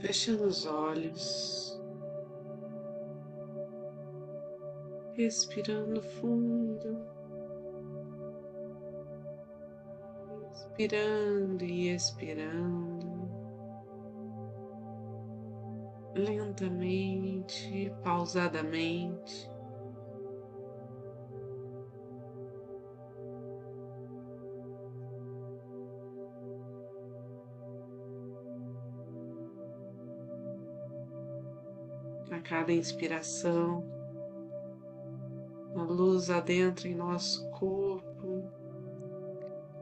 Fechando os olhos, respirando fundo, inspirando e expirando, lentamente, pausadamente. A cada inspiração, a luz adentra em nosso corpo,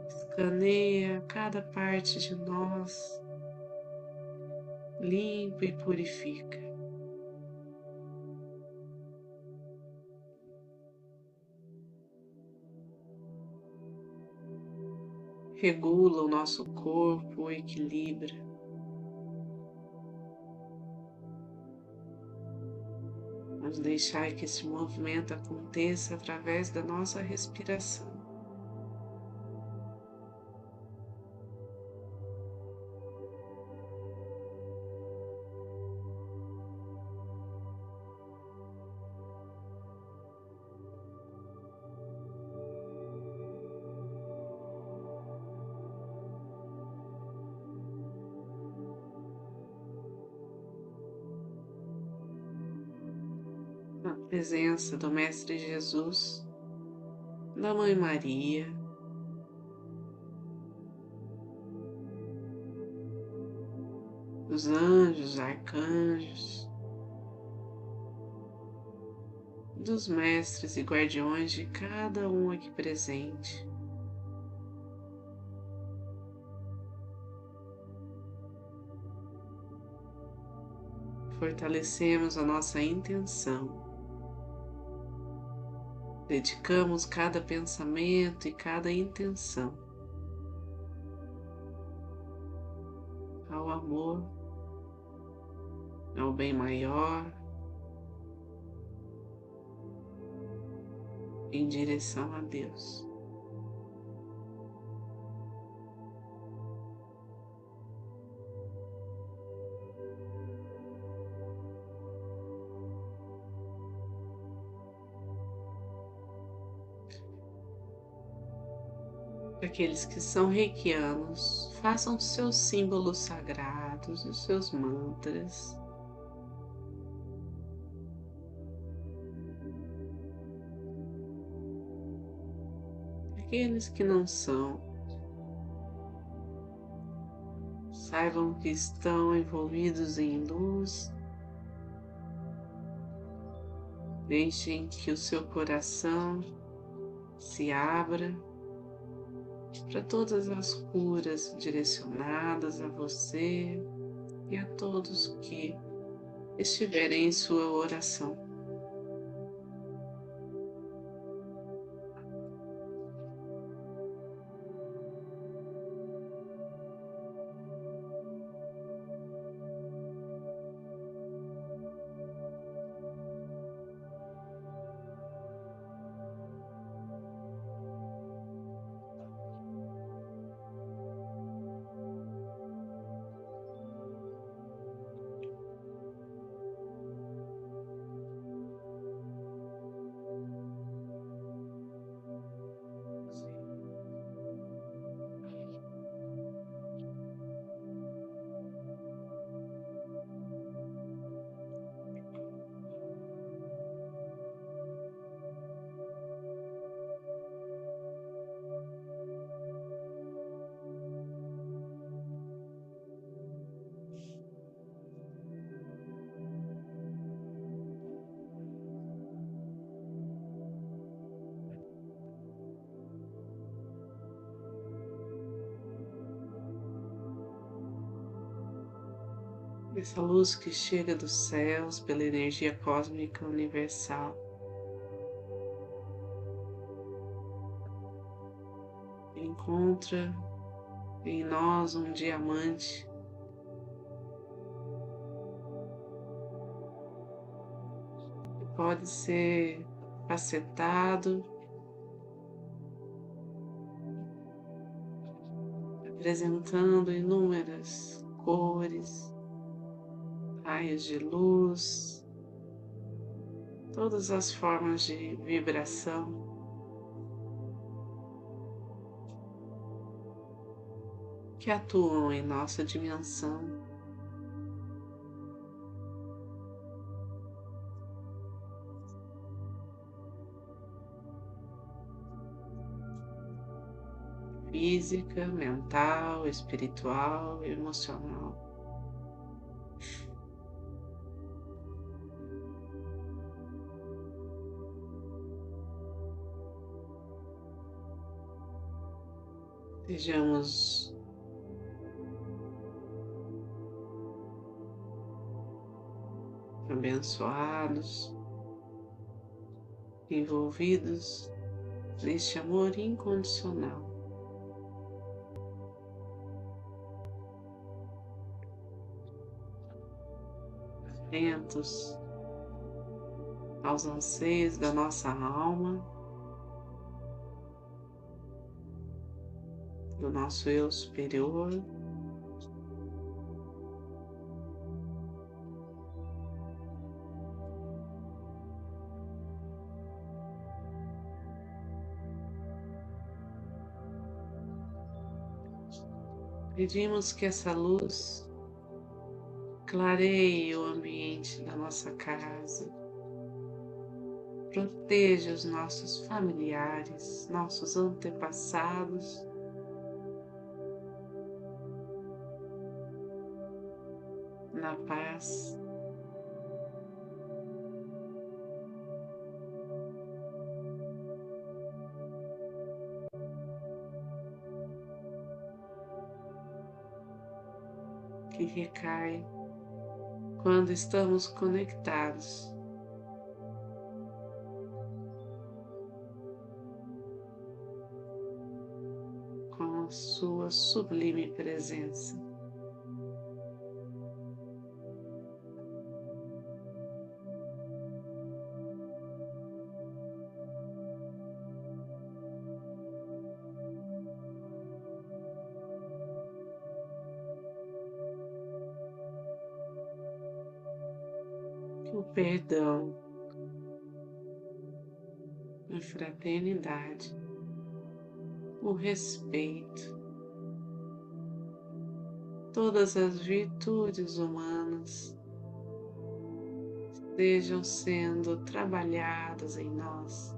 escaneia cada parte de nós, limpa e purifica. Regula o nosso corpo, equilibra. Vamos deixar que esse movimento aconteça através da nossa respiração. Presença do Mestre Jesus, da Mãe Maria, dos anjos, arcanjos, dos mestres e guardiões de cada um aqui presente. Fortalecemos a nossa intenção Dedicamos cada pensamento e cada intenção ao amor, ao bem maior, em direção a Deus. Aqueles que são reikianos, façam seus símbolos sagrados, os seus mantras. Aqueles que não são, saibam que estão envolvidos em luz. Deixem que o seu coração se abra para todas as curas direcionadas a você e a todos que estiverem em sua oração. Essa luz que chega dos céus pela energia cósmica universal. Encontra em nós um diamante. Que pode ser facetado, apresentando inúmeras cores, raios de luz, todas as formas de vibração. Que atuam em nossa dimensão. física, mental, espiritual emocional. Sejamos abençoados, envolvidos neste amor incondicional. atentos aos anseios da nossa alma, do nosso eu superior. Pedimos que essa luz Clareie o ambiente da nossa casa. Proteja os nossos familiares, nossos antepassados. Na paz. que recai quando estamos conectados. Com a sua sublime presença. Perdão, a fraternidade, o respeito, todas as virtudes humanas estejam sendo trabalhadas em nós,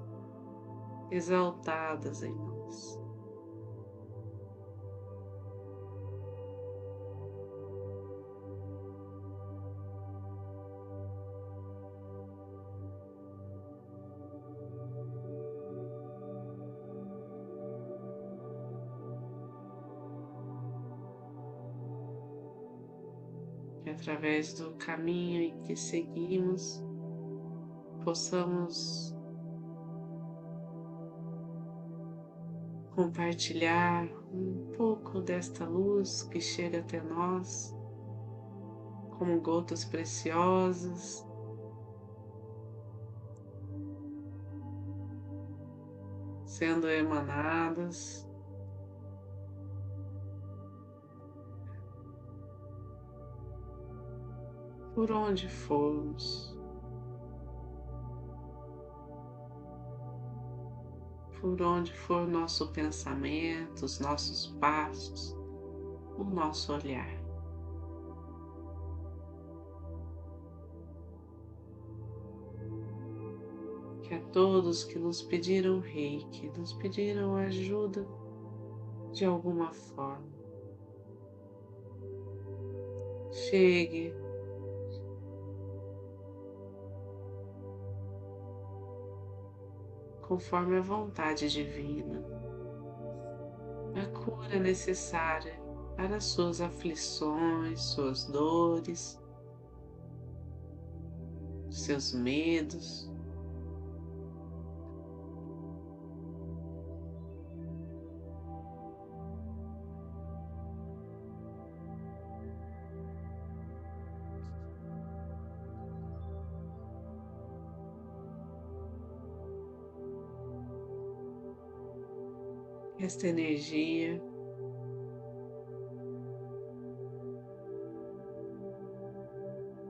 exaltadas em nós. Através do caminho que seguimos, possamos compartilhar um pouco desta luz que chega até nós, como gotas preciosas. Sendo emanadas por onde formos, por onde for nosso pensamento, os nossos passos, o nosso olhar. Que a todos que nos pediram reiki, nos pediram ajuda de alguma forma, chegue conforme a vontade divina. A cura necessária para suas aflições, suas dores, seus medos. Esta energia.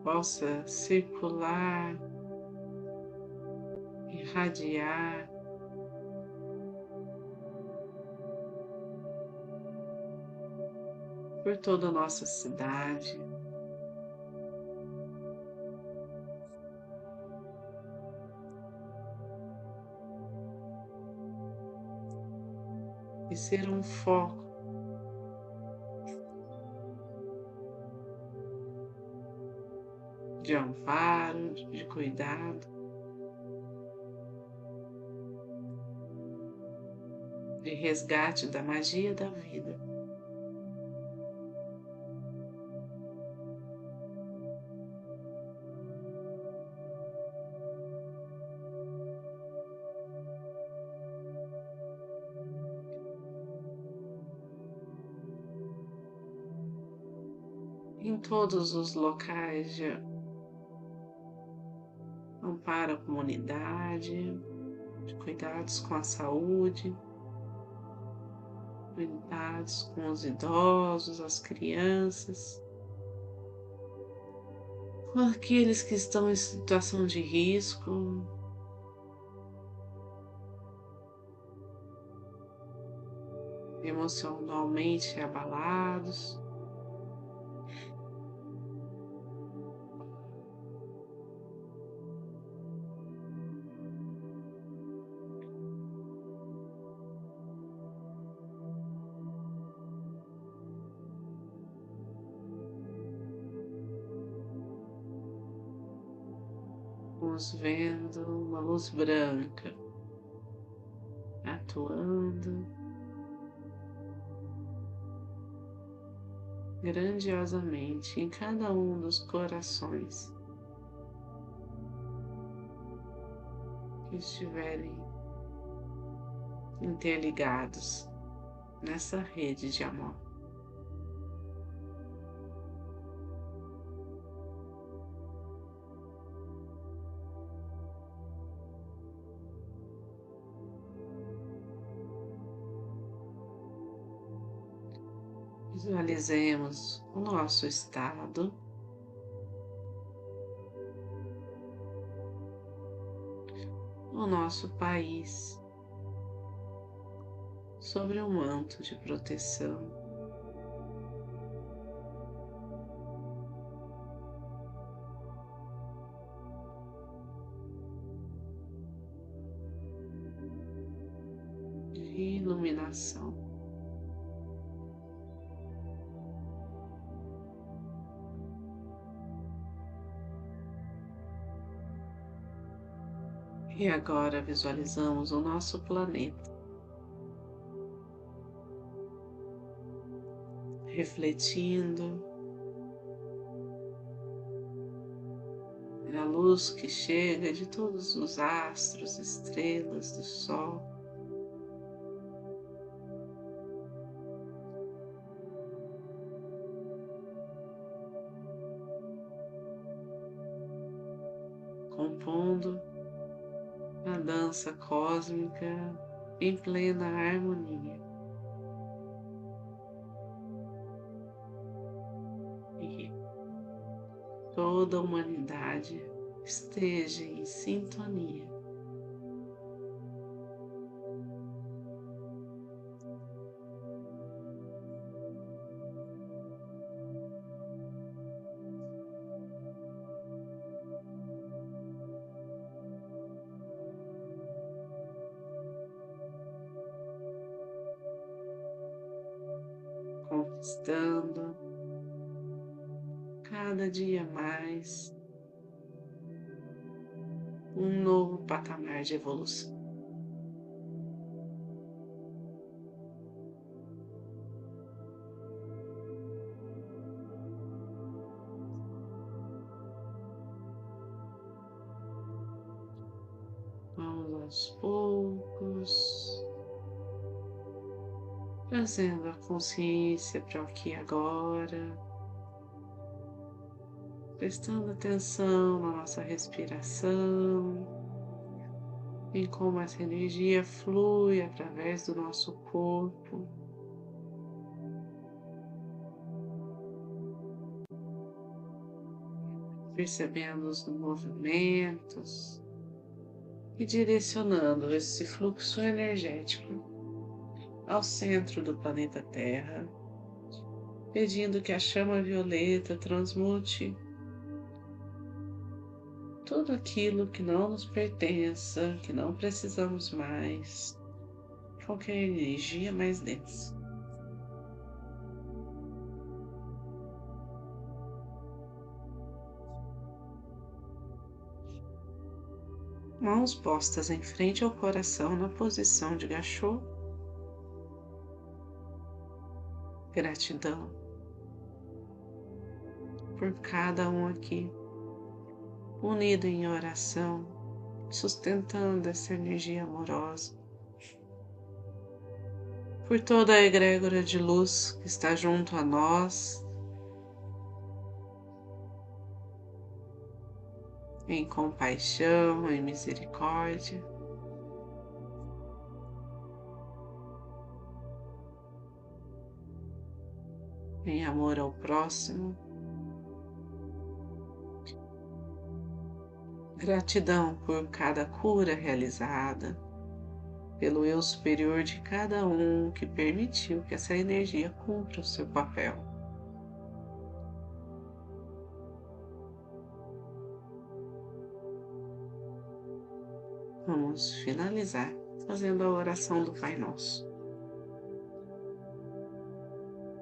possa circular, irradiar por toda a nossa cidade. E ser um foco de amparo, de cuidado, de resgate da magia da vida. Em todos os locais de amparo à comunidade, de cuidados com a saúde, cuidados com os idosos, as crianças, com aqueles que estão em situação de risco, emocionalmente abalados. Luz branca atuando grandiosamente em cada um dos corações que estiverem interligados nessa rede de amor. Visualizemos o nosso estado. O nosso país sobre um manto de proteção. E agora visualizamos o nosso planeta. Refletindo a luz que chega de todos os astros, estrelas do Sol. compondo a dança cósmica em plena harmonia. E toda a humanidade esteja em sintonia. Conquistando cada dia mais um novo patamar de evolução. Vamos aos poucos trazendo a consciência para o aqui agora, prestando atenção na nossa respiração, em como essa energia flui através do nosso corpo. percebendo os movimentos. E direcionando esse fluxo energético ao centro do planeta Terra, pedindo que a chama violeta transmute tudo aquilo que não nos pertença, que não precisamos mais, qualquer energia mais densa. Mãos postas em frente ao coração na posição de gachô. Gratidão por cada um aqui, unido em oração, sustentando essa energia amorosa. Por toda a egrégora de luz que está junto a nós, em compaixão, em misericórdia. Em amor ao próximo. Gratidão por cada cura realizada, pelo eu superior de cada um que permitiu que essa energia cumpra o seu papel. Vamos finalizar fazendo a oração do Pai Nosso.